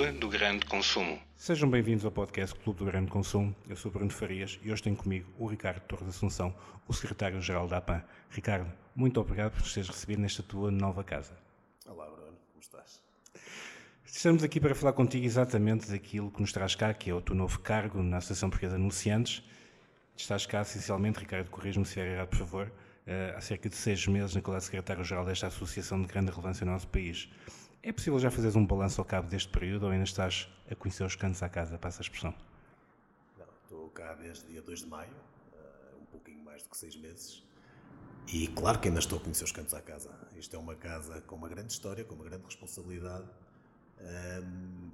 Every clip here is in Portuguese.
Clube do Grande Consumo. Sejam bem-vindos ao podcast Clube do Grande Consumo. Eu sou Bruno Farias e hoje tenho comigo o Ricardo Torres Assunção, o secretário-geral da APAN. Ricardo, muito obrigado por teres recebido nesta tua nova casa. Olá, Bruno, como estás? Estamos aqui para falar contigo exatamente daquilo que nos traz cá, que é o teu novo cargo na Associação Portuguesa de Anunciantes. Estás cá, essencialmente, Ricardo, corrija-me se estiver errado, por favor, eh, há cerca de seis meses na qual secretário-geral desta associação de grande relevância no nosso país. É possível já fazeres um balanço ao cabo deste período ou ainda estás a conhecer os cantos à casa, passa a expressão? Não, estou cá desde dia 2 de maio, uh, um pouquinho mais do que seis meses. E claro que ainda estou a conhecer os cantos à casa. Isto é uma casa com uma grande história, com uma grande responsabilidade. Um,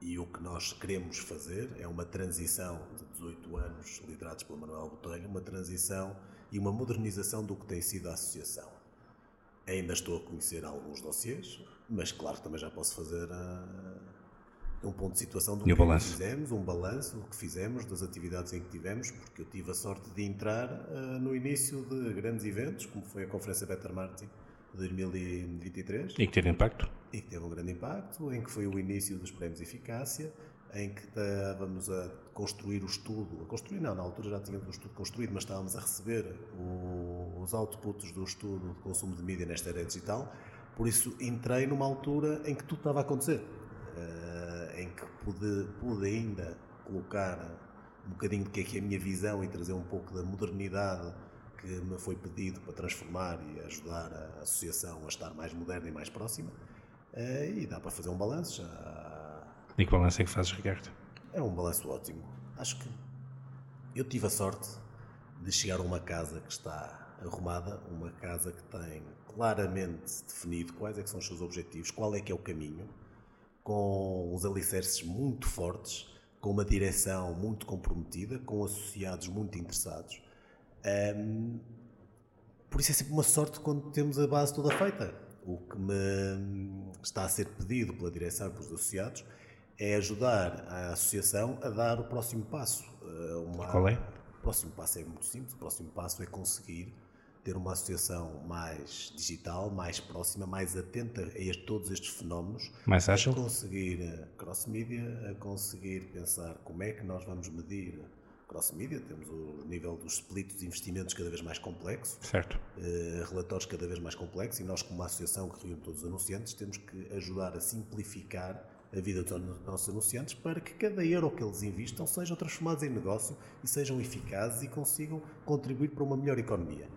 e o que nós queremos fazer é uma transição de 18 anos, liderados pelo Manuel Botelho, uma transição e uma modernização do que tem sido a associação. Ainda estou a conhecer alguns dossiês, mas claro que também já posso fazer uh, um ponto de situação do e que balanço. fizemos, um balanço do que fizemos, das atividades em que tivemos, porque eu tive a sorte de entrar uh, no início de grandes eventos, como foi a Conferência Better Marketing de 2023. E que teve impacto? E que teve um grande impacto, em que foi o início dos prémios de eficácia, em que estávamos a construir o estudo, a construir não, na altura já tínhamos o estudo construído, mas estávamos a receber o, os outputs do estudo de consumo de mídia nesta era digital, por isso entrei numa altura em que tudo estava a acontecer, uh, em que pude, pude ainda colocar um bocadinho do que é que é a minha visão e trazer um pouco da modernidade que me foi pedido para transformar e ajudar a associação a estar mais moderna e mais próxima. Uh, e dá para fazer um balanço. Já... E que balanço é que fazes, Ricardo? É um balanço ótimo. Acho que eu tive a sorte de chegar a uma casa que está arrumada, uma casa que tem claramente definido quais é são os seus objetivos, qual é que é o caminho, com os alicerces muito fortes, com uma direção muito comprometida, com associados muito interessados. Um, por isso é sempre uma sorte quando temos a base toda feita. O que me está a ser pedido pela direção e pelos associados é ajudar a associação a dar o próximo passo. Uma... Qual é? O próximo passo é muito simples. O próximo passo é conseguir ter uma associação mais digital, mais próxima, mais atenta a este, todos estes fenómenos. Mais ágil? A conseguir eh, cross-media, a conseguir pensar como é que nós vamos medir cross-media, temos o nível dos splits de investimentos cada vez mais complexo, certo. Uh, relatórios cada vez mais complexos e nós como uma associação que reúne todos os anunciantes temos que ajudar a simplificar a vida dos nossos anunciantes para que cada euro que eles investam sejam transformados em negócio e sejam eficazes e consigam contribuir para uma melhor economia.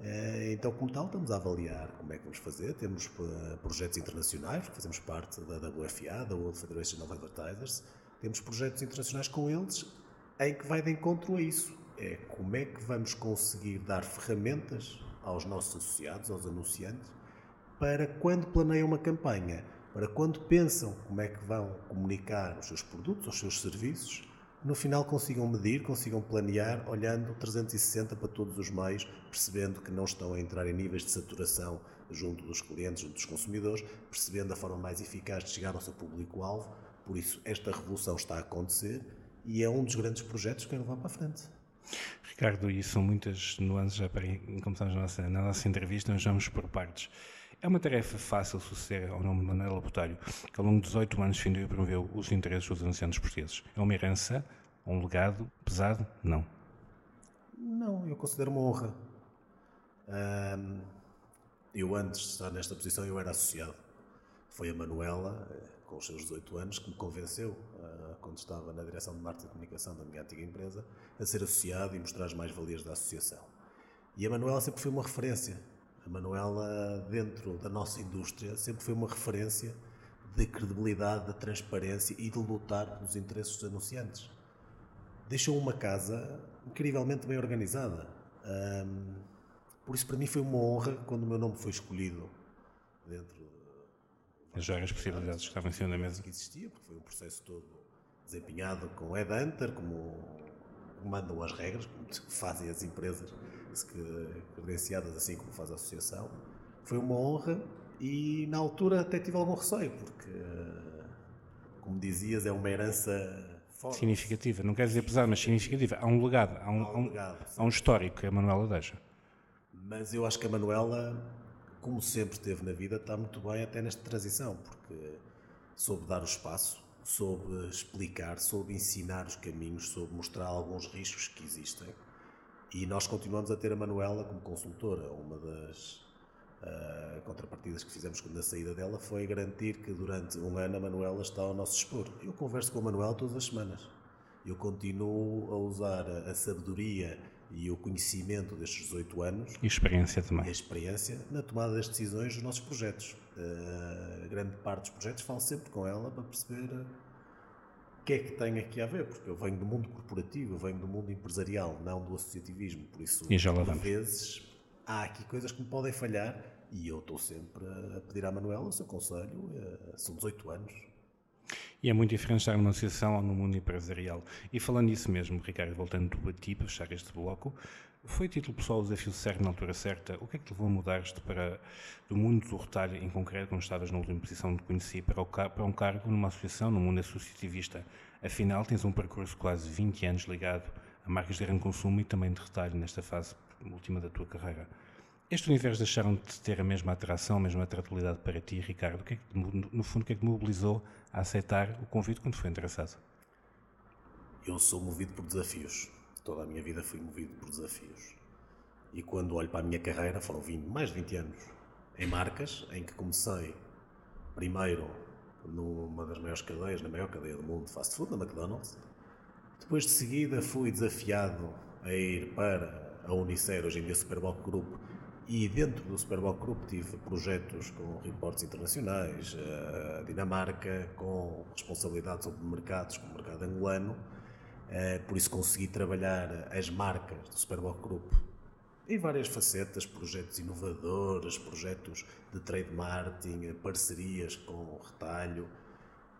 Eh, então, como tal, estamos a avaliar como é que vamos fazer. Temos eh, projetos internacionais, fazemos parte da WFA, da World Federation of Advertisers. Temos projetos internacionais com eles em que vai de encontro a isso. É como é que vamos conseguir dar ferramentas aos nossos associados, aos anunciantes, para quando planeiam uma campanha, para quando pensam como é que vão comunicar os seus produtos, os seus serviços, no final consigam medir, consigam planear, olhando 360 para todos os meios, percebendo que não estão a entrar em níveis de saturação junto dos clientes, junto dos consumidores, percebendo a forma mais eficaz de chegar ao seu público-alvo. Por isso, esta revolução está a acontecer e é um dos grandes projetos que quero levar para a frente. Ricardo, e são muitas nuances já para começarmos a nossa, na nossa entrevista, nós vamos por partes. É uma tarefa fácil suceder ao nome de Manuel Botelho, que ao longo de 18 anos defendeu e promoveu os interesses dos anunciantes portugueses. É uma herança, um legado pesado? Não. Não, eu considero uma honra. Um, eu, antes de estar nesta posição, eu era associado. Foi a Manuela, eh, com os seus 18 anos, que me convenceu, uh, quando estava na direção de marketing e comunicação da minha antiga empresa, a ser associado e mostrar as mais-valias da associação. E a Manuela sempre foi uma referência a Manuela, dentro da nossa indústria, sempre foi uma referência de credibilidade, de transparência e de lutar pelos interesses dos anunciantes. Deixou uma casa incrivelmente bem organizada. Um, por isso, para mim, foi uma honra quando o meu nome foi escolhido dentro das várias possibilidades que estavam em cima da mesa. Que existia, porque foi um processo todo desempenhado com o Headhunter, como mandam as regras, como fazem as empresas credenciadas assim como faz a associação. Foi uma honra e na altura até tive algum receio, porque, como dizias, é uma herança forte. Significativa, não quer dizer pesada, mas significativa. Há um legado, há um, há um, legado, há um histórico que a Manuela deixa. Mas eu acho que a Manuela, como sempre esteve na vida, está muito bem até nesta transição, porque soube dar o espaço, soube explicar, soube ensinar os caminhos, soube mostrar alguns riscos que existem. E nós continuamos a ter a Manuela como consultora. Uma das uh, contrapartidas que fizemos na saída dela foi garantir que durante um ano a Manuela está ao nosso dispor. Eu converso com a Manuela todas as semanas. Eu continuo a usar a sabedoria e o conhecimento destes 18 anos. E experiência também. E a experiência na tomada das decisões dos nossos projetos. Uh, grande parte dos projetos falo sempre com ela para perceber que é que tem aqui a ver, porque eu venho do mundo corporativo, eu venho do mundo empresarial, não do associativismo, por isso, e já lá às vezes, há aqui coisas que me podem falhar e eu estou sempre a pedir à Manuela o seu conselho, uh, são 18 anos, e é muito diferente estar numa associação ou no mundo empresarial. E falando nisso mesmo, Ricardo, voltando a ti para fechar este bloco, foi título pessoal o desafio certo na altura certa? O que é que te levou a mudar-te para, do mundo do retalho, em concreto, quando estavas na última posição de conheci, para, o, para um cargo numa associação, no mundo associativista? Afinal, tens um percurso de quase 20 anos ligado a marcas de grande consumo e também de retalho nesta fase última da tua carreira. Este universo deixaram de ter a mesma atração, a mesma atratividade para ti, Ricardo? O que é que, no fundo, o que é que te mobilizou a aceitar o convite quando foi interessado? Eu sou movido por desafios. Toda a minha vida fui movido por desafios. E quando olho para a minha carreira, foram 20, mais de 20 anos em marcas, em que comecei primeiro numa das maiores cadeias, na maior cadeia do mundo fast food, na McDonald's. Depois de seguida fui desafiado a ir para a Unicer, hoje em dia Superboc Group, e dentro do Superboc Group tive projetos com reportes internacionais, a eh, Dinamarca, com responsabilidade sobre mercados, como o mercado angolano, eh, por isso consegui trabalhar as marcas do Superboc Group em várias facetas, projetos inovadores, projetos de trade marketing, parcerias com retalho,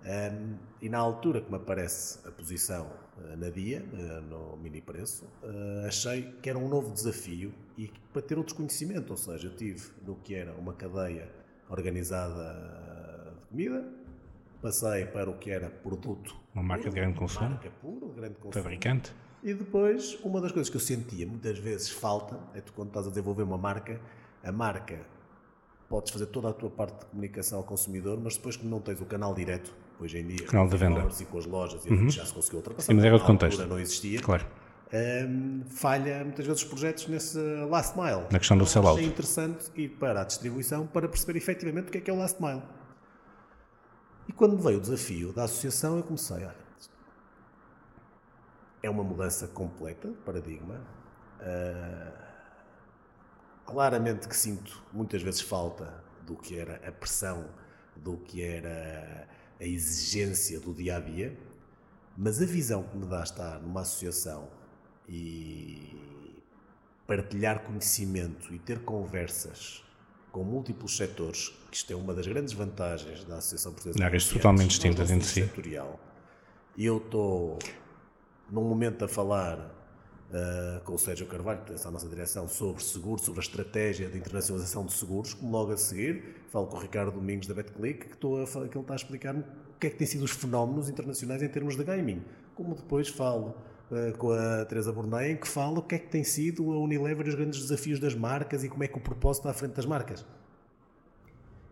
um, e na altura que me aparece a posição uh, na DIA, uh, no mini preço, uh, achei que era um novo desafio e para ter outro conhecimento, ou seja, eu tive no que era uma cadeia organizada de comida, passei para o que era produto. Uma marca puro, de grande consumo. Marca puro, de grande consumo. Fabricante. E depois, uma das coisas que eu sentia muitas vezes falta, é tu quando estás a desenvolver uma marca, a marca podes fazer toda a tua parte de comunicação ao consumidor, mas depois que não tens o canal direto, hoje em dia, canal de venda e com as lojas, e uhum. já se conseguiu ultrapassar. Sim, mas era outro contexto. não existia. Claro. Um, falha muitas vezes os projetos nesse last mile. Na questão do sell-out. É interessante ir para a distribuição para perceber efetivamente o que é que é o last mile. E quando me veio o desafio da associação, eu comecei, olha, é uma mudança completa de paradigma. Uh, claramente que sinto muitas vezes falta do que era a pressão, do que era a exigência do dia a dia, mas a visão que me dá estar numa associação e partilhar conhecimento e ter conversas com múltiplos setores, que isto é uma das grandes vantagens da Associação Portuguesa de Áreas totalmente distintas entre si. E eu estou, num momento, a falar uh, com o Sérgio Carvalho, que a nossa direção, sobre seguros, sobre a estratégia de internacionalização de seguros, como logo a seguir falo com o Ricardo Domingos da BetClick, que, estou a, que ele está a explicar-me o que é que têm sido os fenómenos internacionais em termos de gaming. Como depois falo uh, com a Teresa Bornei, que fala o que é que tem sido a Unilever e os grandes desafios das marcas e como é que o propósito está à frente das marcas.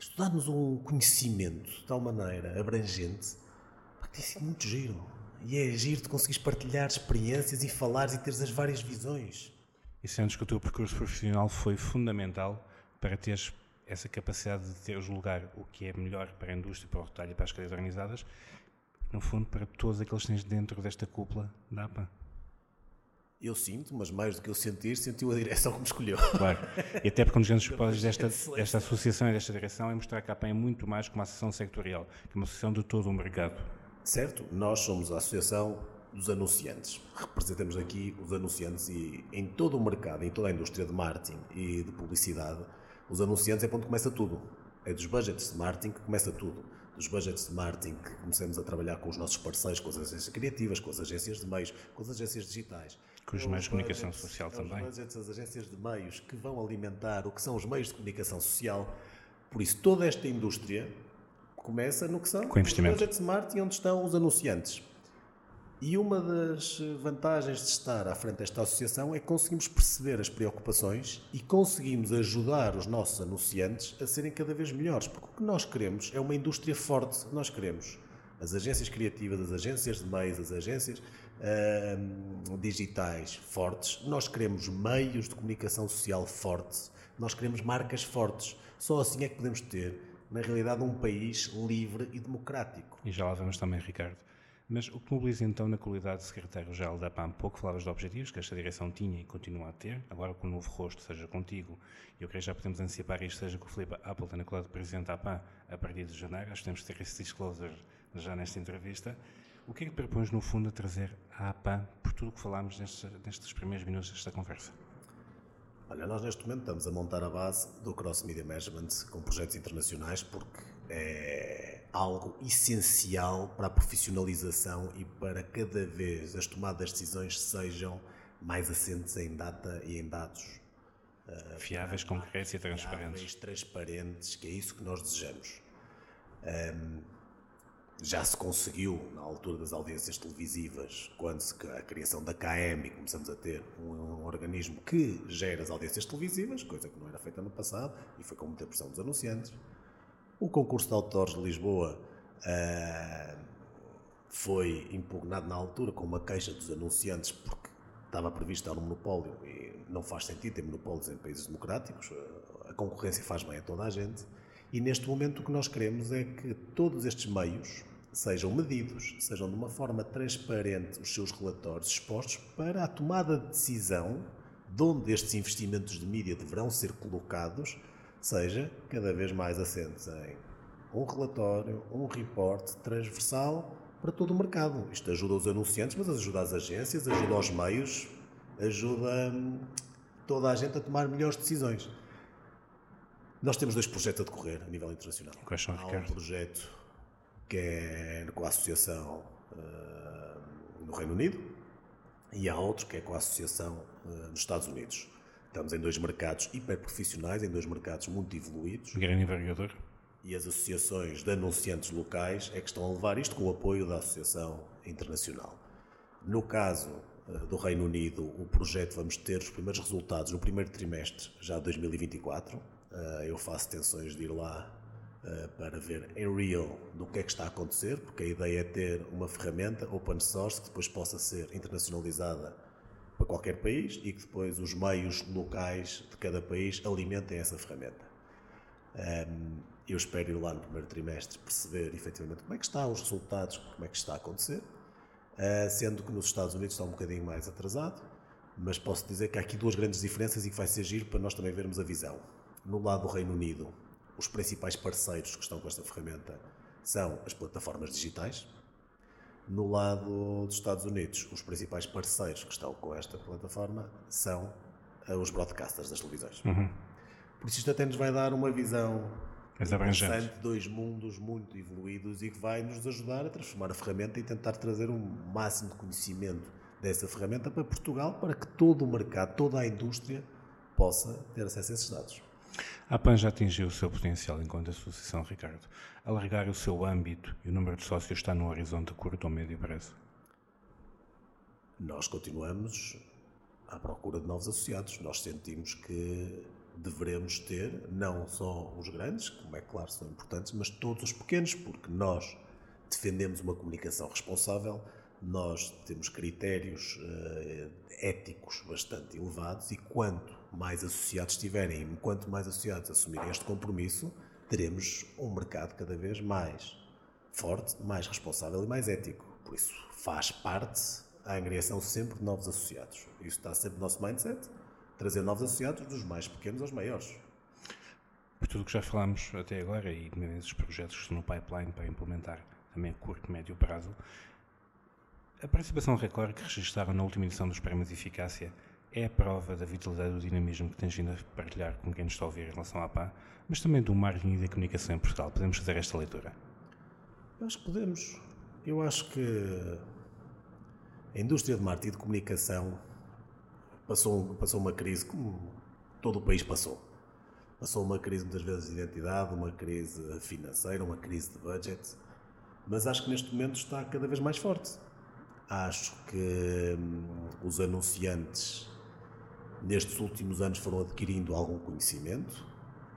Isto dá-nos um conhecimento de tal maneira abrangente que tem sido muito giro. E é agir de conseguires partilhar experiências e falares e teres as várias visões. E sentes que o teu percurso profissional foi fundamental para teres essa capacidade de ter julgar o que é melhor para a indústria, para o retalho e para as cadeias organizadas, no fundo, para todos aqueles que tens dentro desta cúpula da APA? Eu sinto, mas mais do que eu sentir, sentiu a direção que me escolheu. Claro. E até porque um dos grandes propósitos desta, desta associação e desta direção é mostrar que a APA é muito mais que uma associação sectorial, que é uma associação de todo o mercado. Certo, nós somos a Associação dos Anunciantes. Representamos aqui os anunciantes e em todo o mercado, em toda a indústria de marketing e de publicidade, os anunciantes é onde começa tudo. É dos budgets de marketing que começa tudo. Dos budgets de marketing que começamos a trabalhar com os nossos parceiros, com as agências criativas, com as agências de meios, com as agências digitais. Com os meios de comunicação budgets, social também. Os budgets, as agências de meios que vão alimentar o que são os meios de comunicação social. Por isso, toda esta indústria começa no que são com os budgets smart e onde estão os anunciantes. E uma das vantagens de estar à frente desta associação é que conseguimos perceber as preocupações e conseguimos ajudar os nossos anunciantes a serem cada vez melhores. Porque o que nós queremos é uma indústria forte. Nós queremos as agências criativas, as agências de meios, as agências uh, digitais fortes. Nós queremos meios de comunicação social fortes. Nós queremos marcas fortes. Só assim é que podemos ter, na realidade, um país livre e democrático. E já lá vamos também, Ricardo. Mas o que mobiliza então na qualidade de secretário-geral da PAM? Pouco falavas de objetivos que esta direção tinha e continua a ter, agora com o novo rosto, seja contigo, e eu creio que já podemos antecipar isto, seja com o Filipe Appleton na qualidade de presidente da PAM a partir de janeiro, acho que temos que ter esse disclosure já nesta entrevista. O que é que propões, no fundo, a trazer à APAM por tudo o que falámos nestes, nestes primeiros minutos desta conversa? Olha, nós neste momento estamos a montar a base do Cross Media Management com projetos internacionais porque é algo essencial para a profissionalização e para cada vez as tomadas de decisões sejam mais assentes em data e em dados. Uh, fiáveis, concretos e transparentes. Fiáveis, transparentes, que é isso que nós desejamos. Um, já se conseguiu, na altura das audiências televisivas, quando se, a criação da KM começamos a ter um, um, organismo que gera as audiências televisivas, coisa que não era feita no passado, e foi com muita pressão dos anunciantes. O concurso de autores de Lisboa uh, foi impugnado na altura com uma queixa dos anunciantes porque estava previsto dar um monopólio e não faz sentido ter monopólios em países democráticos, a concorrência faz bem a toda a gente. E neste momento o que nós queremos é que todos estes meios sejam medidos, sejam de uma forma transparente os seus relatórios expostos para a tomada de decisão de onde estes investimentos de mídia deverão ser colocados seja cada vez mais assentes em um relatório, um reporte transversal para todo o mercado. Isto ajuda os anunciantes, mas ajuda as agências, ajuda os meios, ajuda hum, toda a gente a tomar melhores decisões. Nós temos dois projetos a decorrer a nível internacional. Quais são, Há um projeto que é com a Associação uh, no Reino Unido e há outro que é com a Associação uh, nos Estados Unidos. Estamos em dois mercados hiperprofissionais, em dois mercados muito evoluídos. Grande envergadura. E as associações de anunciantes locais é que estão a levar isto com o apoio da Associação Internacional. No caso uh, do Reino Unido, o projeto vamos ter os primeiros resultados no primeiro trimestre já de 2024. Uh, eu faço tensões de ir lá para ver em real do que é que está a acontecer, porque a ideia é ter uma ferramenta open source que depois possa ser internacionalizada para qualquer país e que depois os meios locais de cada país alimentem essa ferramenta. Eu espero ir lá no primeiro trimestre perceber efetivamente como é que estão os resultados, como é que está a acontecer, uh, sendo que nos Estados Unidos está um bocadinho mais atrasado, mas posso dizer que há aqui duas grandes diferenças e que vai ser giro para nós também vermos a visão. No lado do Reino Unido, os principais parceiros que estão com esta ferramenta são as plataformas digitais, no lado dos Estados Unidos, os principais parceiros que estão com esta plataforma são eh, os broadcasters das televisões. Uhum. Por isso isto até nos vai dar uma visão interessante de dois mundos muito evoluídos e que vai nos ajudar a transformar a ferramenta e tentar trazer um máximo de conhecimento dessa ferramenta para Portugal, para que todo o mercado, toda a indústria possa ter acesso a esses dados. A PAN já atingiu o seu potencial enquanto associação, Ricardo. Alargar o seu âmbito e o número de sócios está no horizonte curto ou médio prazo? Nós continuamos à procura de novos associados. Nós sentimos que devemos ter não só os grandes, como é claro são importantes, mas todos os pequenos, porque nós defendemos uma comunicação responsável, nós temos critérios uh, éticos bastante elevados e quanto mais associados tiverem e quanto mais associados assumirem este compromisso, teremos um mercado cada vez mais forte, mais responsável e mais ético. Por isso, faz parte a angriação sempre de novos associados. Isso está sempre no nosso mindset, trazer novos associados dos mais pequenos aos maiores. Por tudo o que já falámos até agora e esses projetos que estão no pipeline para implementar também a curto médio prazo, a participação recorde que registraram na última edição dos Prémios de Eficácia é a prova da vitalidade e do dinamismo que tens vindo a partilhar com quem nos está a ouvir em relação à PA, mas também do marketing e da comunicação em Portugal. Podemos fazer esta leitura? Eu acho que podemos. Eu acho que a indústria de marketing e de comunicação passou, passou uma crise como todo o país passou. Passou uma crise muitas vezes de identidade, uma crise financeira, uma crise de budget, mas acho que neste momento está cada vez mais forte Acho que hum, os anunciantes nestes últimos anos foram adquirindo algum conhecimento,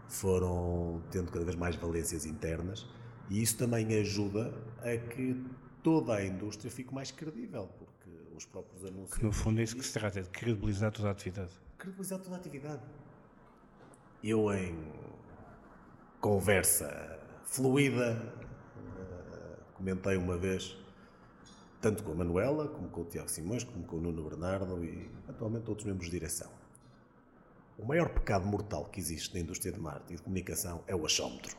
foram tendo cada vez mais valências internas e isso também ajuda a que toda a indústria fique mais credível, porque os próprios anúncios. Que no fundo é isso que se trata, é de credibilizar toda a atividade. Credibilizar toda a atividade. Eu, em conversa fluida, eh, comentei uma vez, tanto com a Manuela, como com o Tiago Simões, como com o Nuno Bernardo e atualmente outros membros de direção. O maior pecado mortal que existe na indústria de marketing e de comunicação é o achómetro.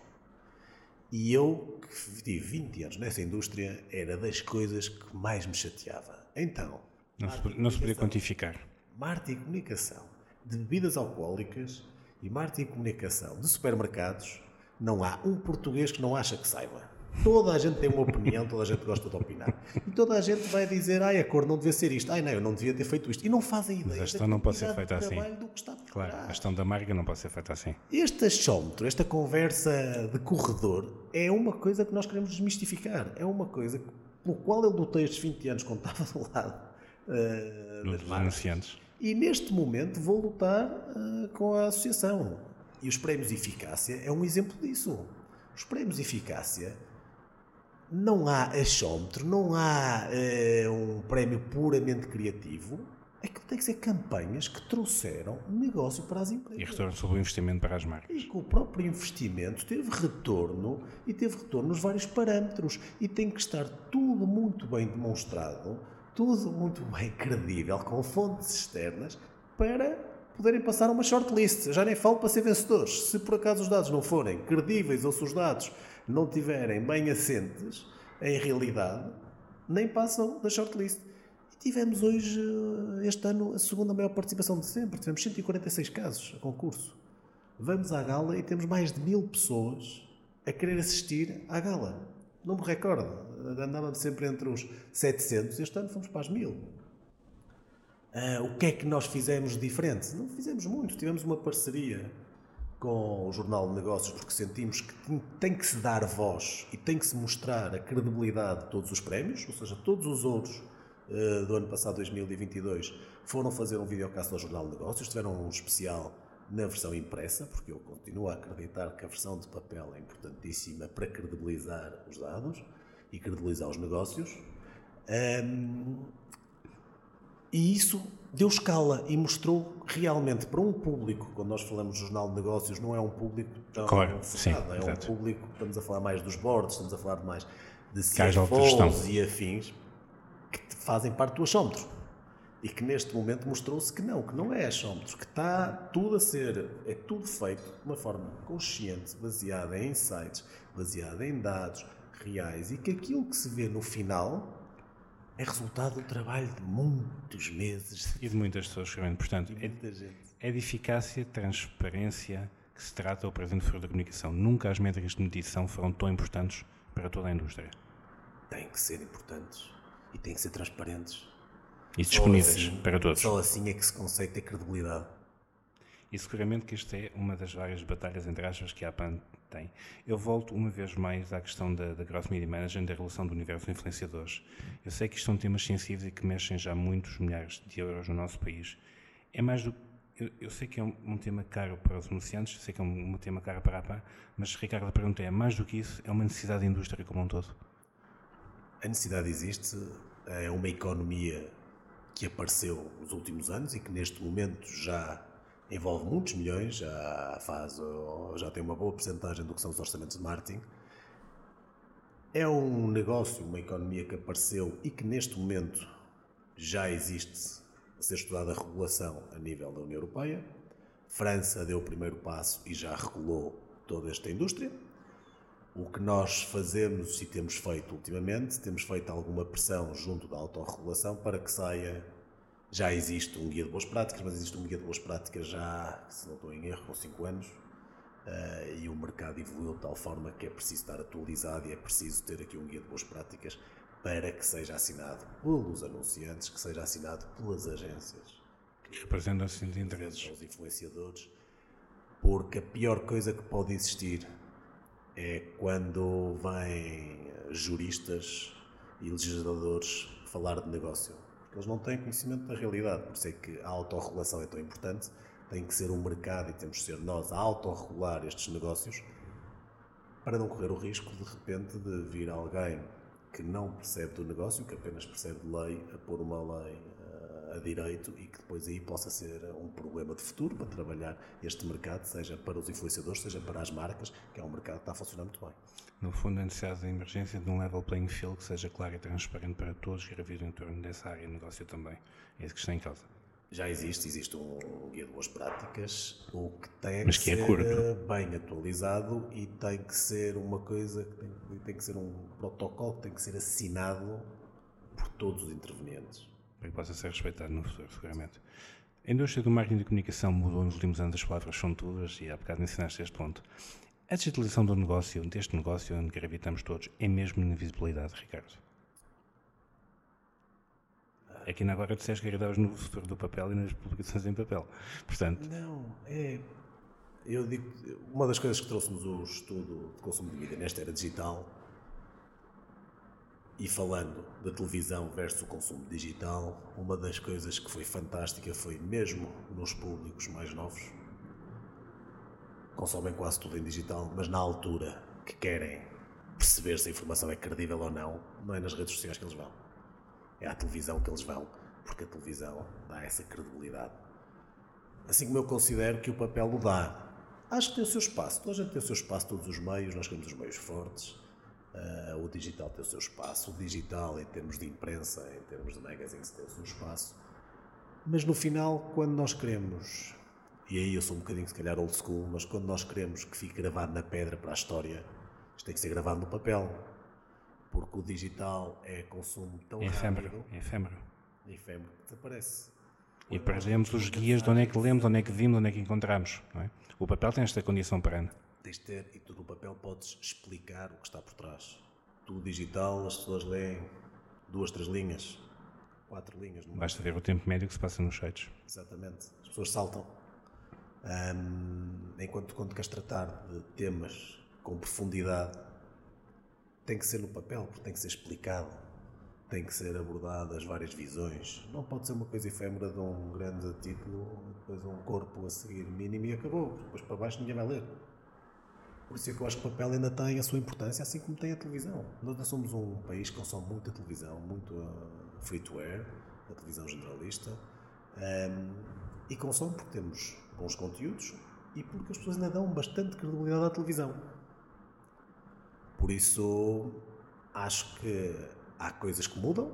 E eu, que tive 20 anos nessa indústria, era das coisas que mais me chateava. Então. Não se, não se podia quantificar. Marketing e comunicação de bebidas alcoólicas e marketing e comunicação de supermercados, não há um português que não acha que saiba. Toda a gente tem uma opinião, toda a gente gosta de opinar. E toda a gente vai dizer, ai, a cor não devia ser isto, ai, não, eu não devia ter feito isto. E não fazem ideia. Mas a gestão não pode ser feita assim. claro, a gestão da marca não pode ser feita assim. Este achómetro, esta conversa de corredor, é uma coisa que nós queremos desmistificar. É uma coisa pelo qual eu lutei estes 20 anos quando estava do lado uh, dos anunciantes. E neste momento vou lutar uh, com a associação. E os prémios de eficácia é um exemplo disso. Os prémios de eficácia não há achómetro, não há uh, um prémio puramente criativo. É que tem que ser campanhas que trouxeram negócio para as empresas. E retorno sobre o investimento para as marcas. E que o próprio investimento teve retorno e teve retorno nos vários parâmetros. E tem que estar tudo muito bem demonstrado, tudo muito bem credível, com fontes externas, para poderem passar uma shortlist. Já nem falo para ser vencedores. Se por acaso os dados não forem credíveis ou se os dados não tiverem bem assentes em realidade, nem passam da shortlist. E tivemos hoje, eh, este ano, a segunda maior participação de sempre. Tivemos 146 casos a concurso. Vamos à gala e temos mais de mil pessoas a querer assistir à gala. Não me recordo, andávamos sempre entre os 700, este ano fomos para as mil. Uh, o que é que nós fizemos diferente? Não fizemos muito, tivemos uma parceria com o Jornal de Negócios porque sentimos que tem que se dar voz e tem que se mostrar a credibilidade de todos os prémios, ou seja, todos os outros uh, do ano passado, 2022, foram fazer um videocast ao Jornal de Negócios, tiveram um especial na versão impressa, porque eu continuo a acreditar que a versão de papel é importantíssima para credibilizar os dados e credibilizar os negócios. Um, e isso deu escala e mostrou realmente para um público, quando nós falamos de jornal de negócios, não é um público tão claro, focado, sim, é exato. um público, estamos a falar mais dos boards, estamos a falar mais de CFOs e afins, que fazem parte do achómetro. E que neste momento mostrou-se que não, que não é achómetro, que está tudo a ser, é tudo feito de uma forma consciente, baseada em insights, baseada em dados reais e que aquilo que se vê no final é resultado do trabalho de muitos meses. E de muitas pessoas, realmente. Portanto, é, é de eficácia, transparência que se trata o presente foro da comunicação. Nunca as métricas de medição foram tão importantes para toda a indústria. Têm que ser importantes e têm que ser transparentes. E disponíveis assim, para todos. Só assim é que se consegue ter credibilidade. E seguramente que esta é uma das várias batalhas, entre aspas, que a APAN tem. Eu volto uma vez mais à questão da, da Growth Media Management, da relação do universo de influenciadores. Eu sei que isto são temas sensíveis e que mexem já muitos milhares de euros no nosso país. É mais do eu, eu sei que é um, um, tema caro para os anunciantes, sei que é um, um tema caro para a APA, mas Ricardo, a pergunta é, mais do que isso, é uma necessidade da indústria como um todo? A necessidade existe, é uma economia que apareceu nos últimos anos e que neste momento já envolve muitos milhões, já faz, já tem uma boa porcentagem do que são os orçamentos de marketing. É um negócio, uma economia que apareceu e que neste momento já existe a ser estudada a regulação a nível da União Europeia. França deu o primeiro passo e já regulou toda esta indústria. O que nós fazemos e temos feito ultimamente, temos feito alguma pressão junto da autorregulação para que saia já existe um guia de boas práticas, mas existe um guia de boas práticas já, se não estou em erro, com 5 anos, uh, e o mercado evoluiu de tal forma que é preciso estar atualizado e é preciso ter aqui um guia de boas práticas para que seja assinado pelos anunciantes, que seja assinado pelas agências que representam assim de interesses, os influenciadores, porque a pior coisa que pode existir é quando vêm juristas e legisladores falar de negócio. Eles não têm conhecimento da realidade. Por isso é que a autorregulação é tão importante. Tem que ser o um mercado e temos de ser nós a autorregular estes negócios para não correr o risco, de repente, de vir alguém que não percebe do negócio, que apenas percebe de lei, a pôr uma lei a direito e que depois aí possa ser um problema de futuro para trabalhar este mercado, seja para os influenciadores, seja para as marcas, que é um mercado que está a funcionar muito bem. No fundo, a necessidade de emergência de um level playing field que seja claro e transparente para todos que gravitam em torno dessa área de negócio também. É isso que está em causa. Já existe, existe um guia de boas práticas, o que tem Mas que, que é ser curto. bem atualizado e tem que ser uma coisa que tem, tem que ser um protocolo que tem que ser assinado por todos os intervenientes para que possa ser respeitado no futuro, seguramente. A indústria do marketing de comunicação mudou nos últimos anos, as palavras são todas, e há bocado mencionaste este ponto. A digitalização do negócio, deste negócio onde gravitamos todos, é mesmo na visibilidade, Ricardo? Aqui na agora disseste que agradavas no futuro do papel e nas publicações em papel. Portanto, Não, é. Eu digo, uma das coisas que trouxe-nos o estudo de consumo de mídia nesta era digital e falando da televisão versus o consumo digital, uma das coisas que foi fantástica foi mesmo nos públicos mais novos, consomem quase tudo em digital, mas na altura que querem perceber se a informação é credível ou não, não é nas redes sociais que eles vão. É à televisão que eles vão, porque a televisão dá essa credibilidade. Assim como eu considero que o papel o dá. Acho que tem o seu espaço. Toda a gente tem o seu espaço, todos os meios, nós queremos os meios fortes. Uh, o digital tem o seu espaço, o digital, em termos de imprensa, em termos de magazines, tem o seu espaço. Mas no final, quando nós queremos, e aí eu sou um bocadinho se calhar old school, mas quando nós queremos que fique gravado na pedra para a história, isto tem que ser gravado no papel. Porque o digital é consumo tão é efêmero, rápido, é efêmero. é efêmero, que desaparece. E perdemos os guias de onde é que lemos, onde é que vimos, onde é que encontramos. É? O papel tem esta condição perene. Tens de ter, e tu no papel podes explicar o que está por trás. Tu, digital, as pessoas leem duas, três linhas, quatro linhas. Basta ver o tempo médio que se passa nos sites. Exatamente. As pessoas saltam. Hum, enquanto quando queres tratar de temas com profundidade, tem que ser no papel, porque tem que ser explicado, tem que ser abordado as várias visões. Não pode ser uma coisa efêmera de um grande título, depois um corpo a seguir mínimo e acabou. Depois para baixo ninguém vai ler. Por isso é que eu acho que o papel ainda tem a sua importância, assim como tem a televisão. Nós não somos um país que consome muita televisão, muito uh, free to air, a televisão generalista, um, e consome porque temos bons conteúdos e porque as pessoas ainda dão bastante credibilidade à televisão. Por isso, acho que há coisas que mudam,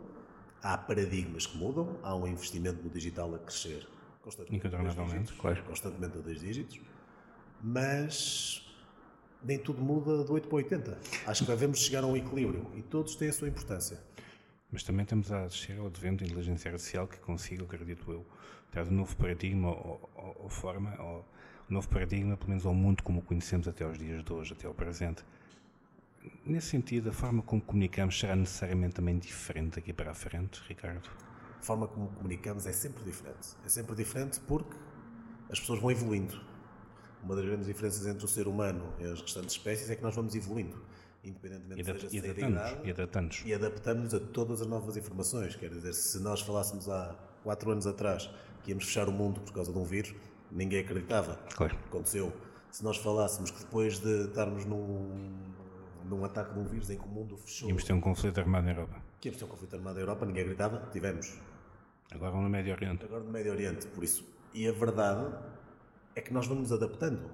há paradigmas que mudam, há um investimento no digital a crescer constantemente, Incontornavelmente, claro. constantemente a dois dígitos, mas nem tudo muda de 8 para 80. Acho que devemos chegar a um equilíbrio e todos têm a sua importância. Mas também estamos a assistir ao advento da inteligência artificial que consiga, acredito eu, dar um novo paradigma ou, ou, ou forma, ou um novo paradigma, pelo menos ao mundo como o conhecemos até aos dias de hoje, até ao presente. Nesse sentido, a forma como comunicamos será necessariamente também diferente daqui para a frente, Ricardo? A forma como comunicamos é sempre diferente. É sempre diferente porque as pessoas vão evoluindo. Uma das grandes diferenças entre o ser humano e as restantes espécies é que nós vamos evoluindo, independentemente E, seja e da adaptamos, idade, e adaptamos. e adaptamos a todas as novas informações. Quer dizer, se nós falássemos há quatro anos atrás que íamos fechar o mundo por causa de um vírus, ninguém acreditava. Claro. Aconteceu. Se nós falássemos que depois de estarmos num, num ataque de um vírus em que o mundo fechou, Íamos ter um conflito armado na Europa. que íamos ter um conflito armado na Europa, ninguém acreditava, tivemos. Agora no Médio Oriente. Agora no Médio Oriente, por isso. E a verdade é que nós vamos nos adaptando.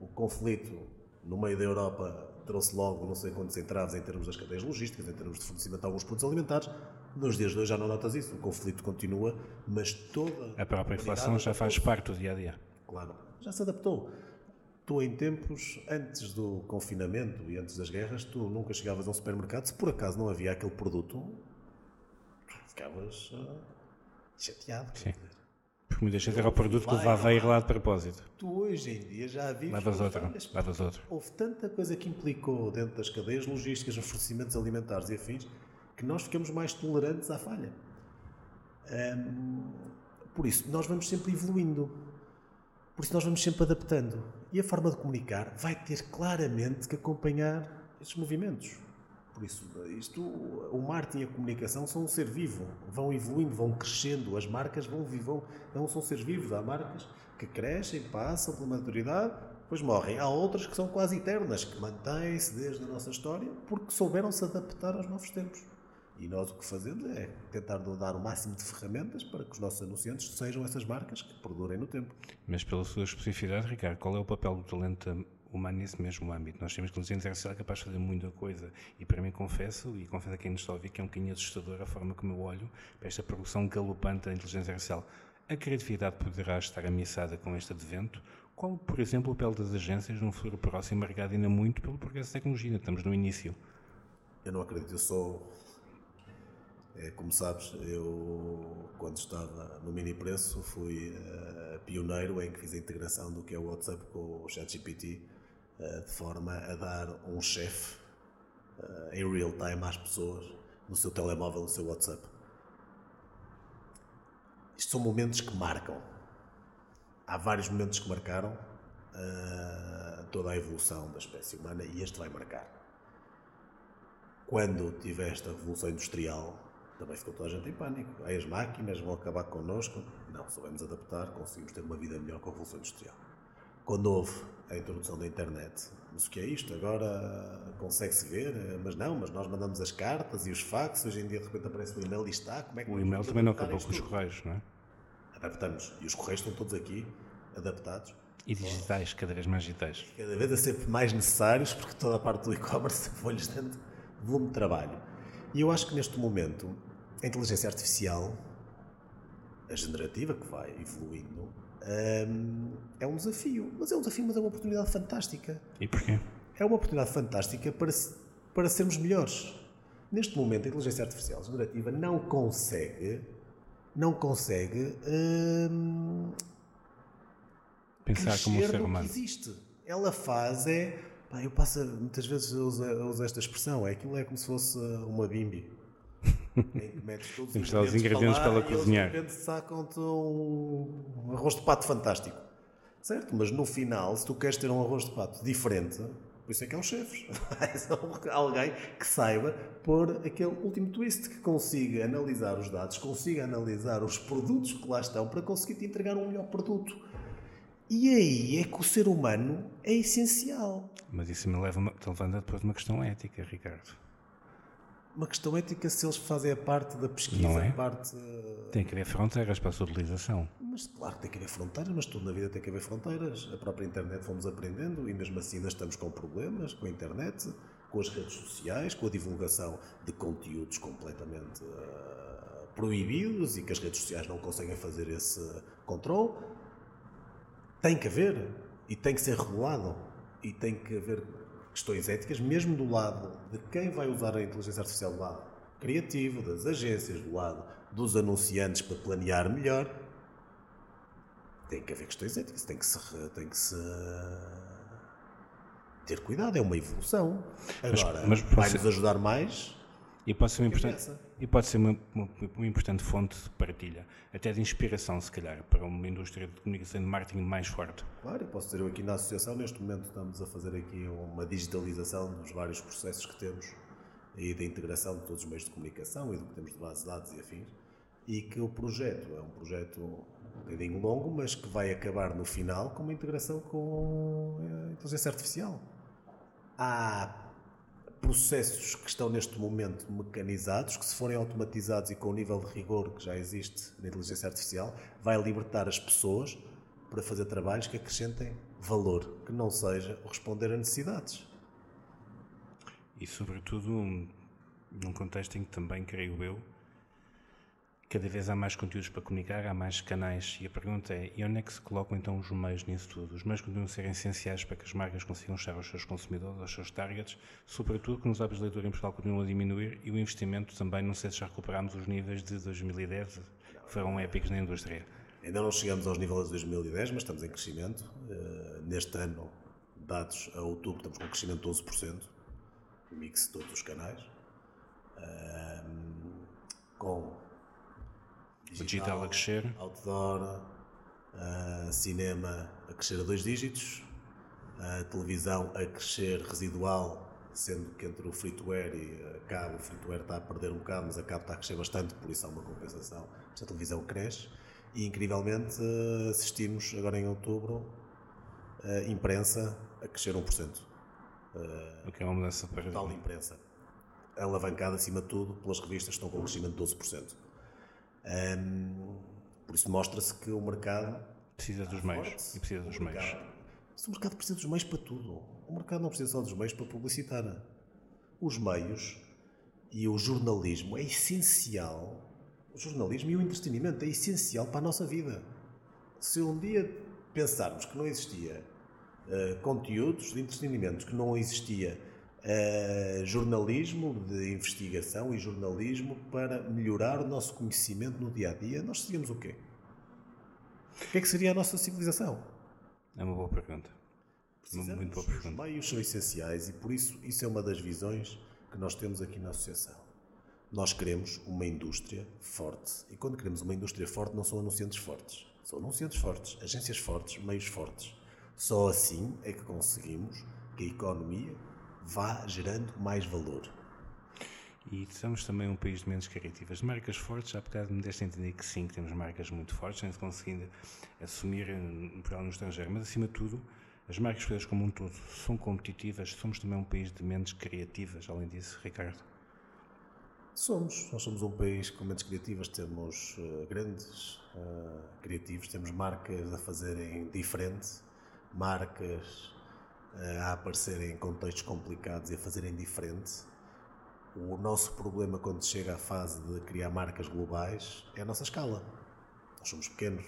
O conflito no meio da Europa trouxe logo não sei quantos entraves em termos das cadeias logísticas, em termos de fornecimento de alguns produtos alimentares. Nos dias de hoje já não notas isso. O conflito continua, mas toda A própria inflação já faz parte do dia a dia. Claro, já se adaptou. Tu, em tempos antes do confinamento e antes das guerras, tu nunca chegavas a um supermercado, se por acaso não havia aquele produto, ficavas ah, chateado. Sim. Porque muitas vezes era o produto que levava a ir lá de propósito. Tu hoje em dia já vives Levas várias- levas outro. Houve tanta coisa que implicou dentro das cadeias logísticas, nos fornecimentos alimentares e afins, que nós ficamos mais tolerantes à falha. Hum, por isso, nós vamos sempre evoluindo. Por isso, nós vamos sempre adaptando. E a forma de comunicar vai ter claramente que acompanhar esses movimentos. Por isso, isto, o marketing e a comunicação são um ser vivo, vão evoluindo, vão crescendo, as marcas vão, vão, vão são seres vivos. Há marcas que crescem, passam pela maturidade, depois morrem. Há outras que são quase eternas, que mantêm-se desde a nossa história porque souberam se adaptar aos novos tempos. E nós o que fazemos é tentar dar o máximo de ferramentas para que os nossos anunciantes sejam essas marcas que perdurem no tempo. Mas pela sua especificidade, Ricardo, qual é o papel do talento humano nesse mesmo âmbito? Nós temos que nos é capaz de fazer muita coisa. E para mim, confesso, e confesso a quem nos está a ouvir, que é um bocadinho assustador a forma como eu olho para esta produção galopante da inteligência artificial. A criatividade poderá estar ameaçada com este advento? Qual, por exemplo, o papel das agências no futuro próximo, marcado ainda muito pelo progresso da tecnologia? Estamos no início. Eu não acredito, eu sou é, como sabes, eu, quando estava no mini preço, fui uh, pioneiro em que fiz a integração do que é o WhatsApp com o ChatGPT, de forma a dar um chefe uh, em real time às pessoas no seu telemóvel, no seu WhatsApp. Isto são momentos que marcam. Há vários momentos que marcaram toda a evolução da espécie humana e este vai marcar. Quando tiveste a revolução industrial, também ficou toda a gente em pânico. Aí as máquinas vão acabar connosco. Não, soubemos adaptar, conseguimos ter uma vida melhor com a Revolução Industrial. Quando houve a introdução da internet, mas o que é isto? Agora consegue-se ver, mas não, mas nós mandamos as cartas e os fax, hoje em dia de repente aparece o e-mail e está, como é que O e-mail também não acabou com os correios, não é? Adaptamos, e os correios estão todos aqui, adaptados. E digitais, cada vez mais digitais. Cada vez a sempre mais necessários, porque toda a parte do e-commerce foi-lhes dando volume de trabalho. E eu acho que neste momento a inteligência artificial, a generativa, que vai evoluindo, hum, é um desafio. Mas é um desafio, mas é uma oportunidade fantástica. E porquê? É uma oportunidade fantástica para, para sermos melhores. Neste momento, a inteligência artificial generativa não consegue, não consegue hum, pensar como um ser humano. Que existe. Ela faz é, pá, eu passo muitas vezes uso, uso esta expressão, é aquilo é como se fosse uma bimbi em que metes todos os ingredientes, ingredientes para, ela cozinhar. E de repente sacam-te um arroz de pato fantástico. Certo? Mas no final, se tu queres ter um arroz de pato diferente, por isso é que é um chefes. alguém que saiba pôr aquele último twist, que consiga analisar os dados, consiga analisar os produtos que lá estão para conseguir te entregar um melhor produto. E aí é que o ser humano é essencial. Mas isso me leva, levando depois uma questão ética, Ricardo uma questão ética se eles fazem a parte da pesquisa, não é? a parte. Tem que haver fronteiras para a sua utilização. Mas claro que tem que haver fronteiras, mas tudo na vida tem que haver fronteiras. A própria internet fomos aprendendo e mesmo assim ainda estamos com problemas com a internet, com as redes sociais, com a divulgação de conteúdos completamente uh, proibidos e que as redes sociais não conseguem fazer esse controle. Tem que haver e tem que ser regulado e tem que haver questões éticas, mesmo do lado de quem vai usar a inteligência artificial, do lado criativo, das agências, do lado dos anunciantes para planear melhor, tem que haver questões éticas, tem que se, tem que se ter cuidado, é uma evolução. Agora, vai-nos ajudar mais e pode ser importante, e pode ser uma, uma, uma, importante fonte de partilha, até de inspiração, se calhar, para uma indústria de comunicação e de marketing mais forte. Claro, eu posso dizer, eu aqui na associação, neste momento, estamos a fazer aqui uma digitalização dos vários processos que temos e da integração de todos os meios de comunicação e do que temos de base de dados e afins, e que o projeto é um projeto um bocadinho longo, mas que vai acabar no final com uma integração com a inteligência artificial. Há processos que estão neste momento mecanizados, que se forem automatizados e com o nível de rigor que já existe na inteligência artificial, vai libertar as pessoas para fazer trabalhos que acrescentem valor, que não seja responder a necessidades. E sobretudo num contexto em que também, creio eu, Cada vez há mais conteúdos para comunicar, há mais canais. E a pergunta é: e onde é que se colocam então os meios nisso tudo? Os meios continuam a ser essenciais para que as marcas consigam chegar aos seus consumidores, aos seus targets, sobretudo que nos hábitos de leitura em Portugal continuam a diminuir e o investimento também, não sei se já recuperámos os níveis de 2010, que foram épicos na indústria. Ainda não chegamos aos níveis de 2010, mas estamos em crescimento. Uh, neste ano, dados a outubro, estamos com um crescimento de 12%, o mix de todos os canais. Uh, com digital, digital a crescer, outdoor, uh, cinema a crescer a dois dígitos, a televisão a crescer residual sendo que entre o free-to-air e a cabo, o free-to-air está a perder um bocado, mas a cabo está a crescer bastante, por isso há uma compensação. A televisão cresce e, incrivelmente, assistimos agora em outubro a imprensa a crescer 1%. O que é uma mudança para Total imprensa. Alavancada, acima de tudo, pelas revistas que estão com um crescimento de 12%. Hum, por isso mostra-se que o mercado Precisa dos meios. E precisa dos o meios. mercado, o mercado precisa dos meios para tudo. O mercado não precisa só dos meios para publicitar. Os meios e o jornalismo é essencial. O jornalismo e o entretenimento é essencial para a nossa vida. Se um dia pensarmos que não existia eh, conteúdos de entretenimento, que não existia eh, jornalismo de investigação e jornalismo para melhorar o nosso conhecimento no dia a dia, nós seríamos o quê? O que é que seria a nossa civilização? É uma boa pergunta. Precisamos, Muito boa os pergunta. meios são essenciais e por isso isso é uma das visões que nós temos aqui na associação. Nós queremos uma indústria forte e quando queremos uma indústria forte não são anunciantes fortes, são anunciantes fortes, agências fortes, meios fortes. Só assim é que conseguimos que a economia vá gerando mais valor. E somos também um país de menos criativas. Marcas fortes, há bocado me deste a entender que sim, que temos marcas muito fortes, sem conseguindo assumir em Portugal no estrangeiro. Mas, acima de tudo, as marcas portuguesas como um todo são competitivas. Somos também um país de menos criativas, além disso, Ricardo. Somos, nós somos um país com mentes criativas, temos eh, grandes eh, criativos, temos marcas a fazerem diferente, marcas eh, a aparecerem em contextos complicados e a fazerem diferente. O nosso problema quando chega à fase de criar marcas globais é a nossa escala. Nós somos pequenos,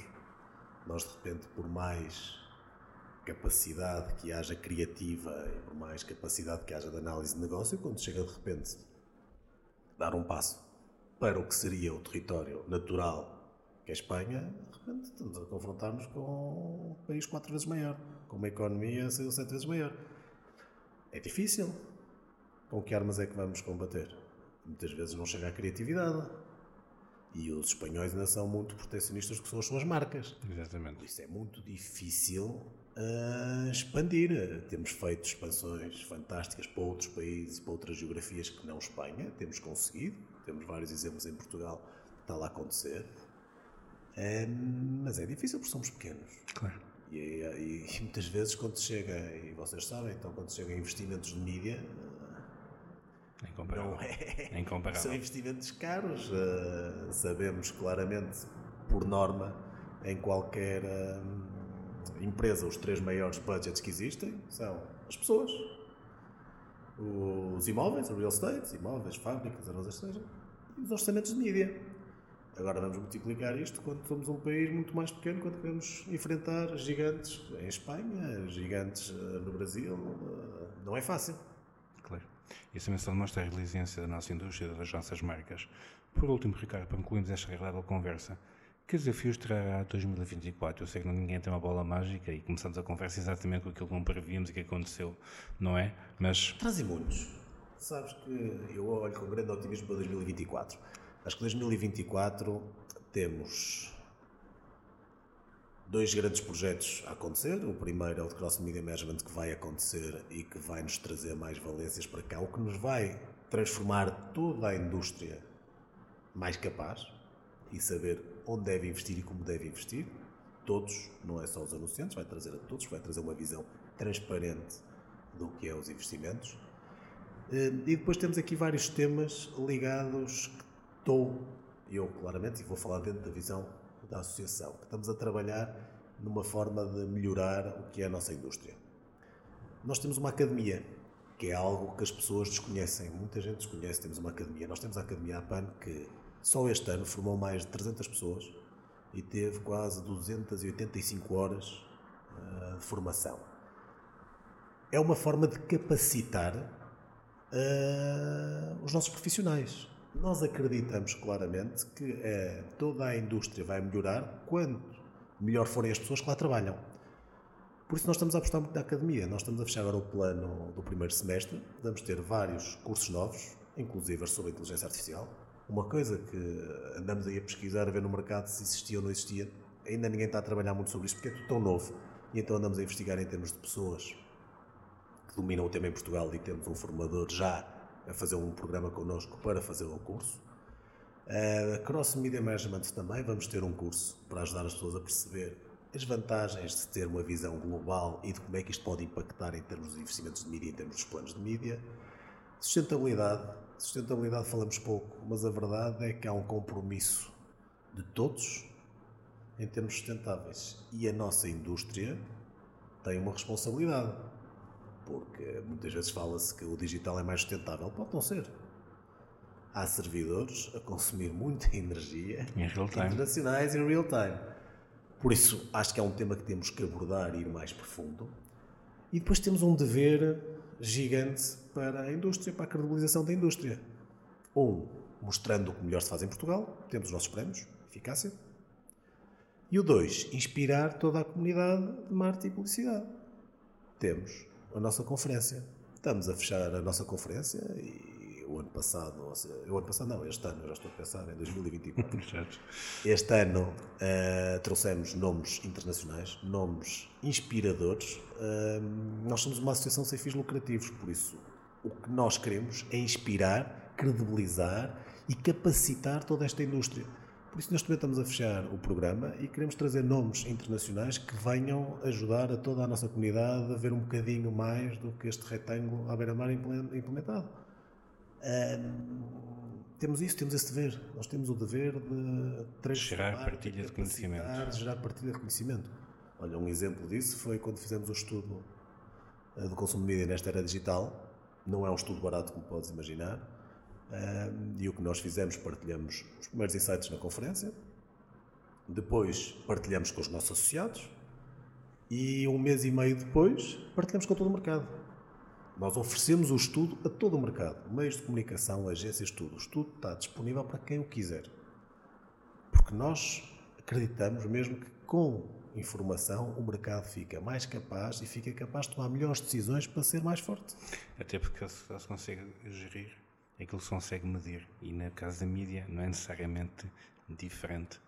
nós de repente, por mais capacidade que haja criativa e por mais capacidade que haja de análise de negócio, quando chega de repente dar um passo para o que seria o território natural que é a Espanha, de repente estamos a confrontar-nos com um país quatro vezes maior, com uma economia seis ou sete vezes maior. É difícil. Com que armas é que vamos combater? Muitas vezes não chega à criatividade. E os espanhóis ainda são muito protecionistas que são as suas marcas. Exatamente. Por isso é muito difícil ah, expandir. Temos feito expansões fantásticas para outros países, para outras geografias que não Espanha. Temos conseguido. Temos vários exemplos em Portugal que está lá a acontecer. Mas é difícil porque somos pequenos. Claro. E, e- e muitas vezes quando chega, e vocês sabem, então quando chega a investimentos de mídia, não é, são investimentos caros. eh, sabemos claramente, por norma, em qualquer eh, empresa, os três maiores budgets que existem são as pessoas, os imóveis, o real estate, imóveis, fábricas, armazéns, seja, e os orçamentos de mídia. Agora vamos multiplicar isto quando somos um país muito mais pequeno, quando queremos enfrentar gigantes em Espanha, gigantes eh, no Brasil. eh, Não é fácil. Claro. Isso também só demonstra a resiliência da nossa indústria das nossas marcas. Por último, Ricardo, para concluirmos esta agradável conversa, que desafios trará 2024? Eu sei que ninguém tem uma bola mágica e começamos a conversa exatamente com aquilo que não prevíamos e que aconteceu, não é? Mas Trazem muitos. Sabes que eu olho com grande otimismo para 2024. Acho que 2024 temos dois grandes projetos a acontecer. O primeiro é o de Cross Media Management que vai acontecer e que vai nos trazer mais valências para cá, o que nos vai transformar toda a indústria mais capaz e saber onde deve investir e como deve investir. Todos, não é só os anunciantes, vai trazer a todos, vai trazer uma visão transparente do que é os investimentos. Eh, E depois temos aqui vários temas ligados que estou, eu claramente, e vou falar dentro da visão da associação, que estamos a trabalhar numa forma de melhorar o que é a nossa indústria. Nós temos uma academia, que é algo que as pessoas desconhecem, muita gente desconhece, temos uma academia. Nós temos a Academia APAN que só este ano formou mais de 300 pessoas e teve quase 285 horas eh, de formação. É uma forma de capacitar eh, os nossos profissionais. Nós acreditamos claramente que eh, toda a indústria vai melhorar quanto melhor forem as pessoas que lá trabalham. Por isso nós estamos a apostar muito na academia. Nós estamos a fechar agora o plano do primeiro semestre. Vamos ter vários cursos novos, inclusive sobre inteligência artificial. Uma coisa que andamos aí a pesquisar, a ver no mercado se existia ou não existia. Ainda ninguém está a trabalhar muito sobre isto porque é tudo tão novo. E então andamos a investigar em termos de pessoas que dominam o tema em Portugal e temos um formador já a fazer um programa connosco para fazer o curso. Uh, Cross Media Management também vamos ter um curso para ajudar as pessoas a perceber as vantagens de ter uma visão global e de como é que isto pode impactar em termos de investimentos de mídia, em termos dos planos de mídia. Sustentabilidade. Sustentabilidade falamos pouco, mas a verdade é que há um compromisso de todos em termos sustentáveis. E a nossa indústria tem uma responsabilidade. Porque muitas vezes fala-se que o digital é mais sustentável. Pode não ser. Há servidores a consumir muita energia internacionais em real time. Por isso, acho que é um tema que temos que abordar e ir mais profundo. E depois temos um dever gigante para a indústria, para a credibilização da indústria. Um, mostrando o que melhor se faz em Portugal, temos os nossos prémios, eficácia. E o dois, inspirar toda a comunidade de marketing e publicidade. Temos a nossa conferência. Estamos a fechar a nossa conferência e o ano passado, ou seja, o ano passado não, este ano, já estou a pensar em 2024. este ano uh, trouxemos nomes internacionais, nomes inspiradores. Uh, nós somos uma associação sem fins lucrativos, por isso o que nós queremos é inspirar, credibilizar e capacitar toda esta indústria. Por isso, neste momento, estamos a fechar o programa e queremos trazer nomes internacionais que venham ajudar a toda a nossa comunidade a ver um bocadinho mais do que este retângulo à beira-mar implementado. temos isso, temos esse dever. Nós temos o dever de gerar partilha de conhecimento. Gerar partilha de conhecimento. Olha, um exemplo disso foi quando fizemos o estudo eh, do consumo de mídia nesta era digital. Não é um estudo barato, como podes imaginar e o que nós fizemos, partilhamos os primeiros insights na conferência, depois partilhamos com os nossos associados e um mês e meio depois partilhamos com todo o mercado. Nós oferecemos o estudo a todo o mercado, meios de comunicação, agências, tudo. O estudo está disponível para quem o quiser. Porque nós acreditamos mesmo que com informação o mercado fica mais capaz e fica capaz de tomar melhores decisões para ser mais forte. Até porque se consegue gerir aquilo que se consegue medir. E no caso da mídia não é necessariamente diferente.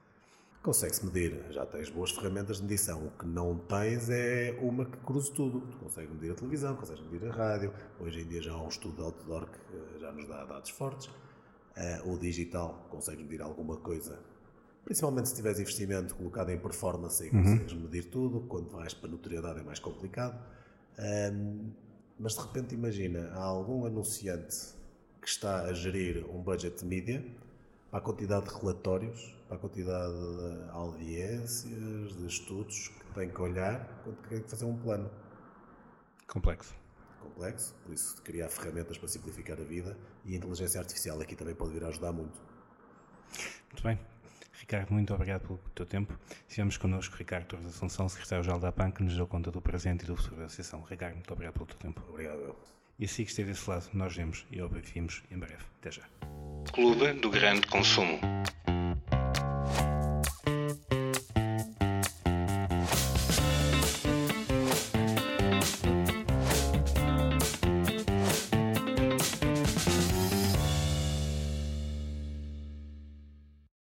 Consegue-se medir, já tens boas ferramentas de medição. O que não tens é uma que cruze tudo. Tu consegues medir a televisão, consegues medir a rádio. Hoje em dia já há um estudo de outdoor que eh, já nos dá dados fortes. Uh, o digital, consegues medir alguma coisa. Principalmente se tiveres investimento colocado em performance e uhum. consegues medir tudo. Quando vais para notoriedade é mais complicado. Mas de repente imagina, há algum anunciante que está a gerir um budget de mídia para a quantidade de relatórios, para a quantidade de audiências, de estudos que tem que olhar quando tem que fazer um plano. Complexo. Complexo, por isso criar ferramentas para simplificar a vida e a inteligência artificial aqui também pode vir a ajudar muito. Muito bem. Ricardo, muito obrigado pelo teu tempo. Estivemos connosco Ricardo Torres Assunção, secretário-geral da PAN, que nos deu conta do presente e do futuro da Associação. Ricardo, muito obrigado pelo teu tempo. Obrigado. E assim que esteve desse lado, nós vemos e ouvimos em breve. Até já. Clube do Grande Consumo.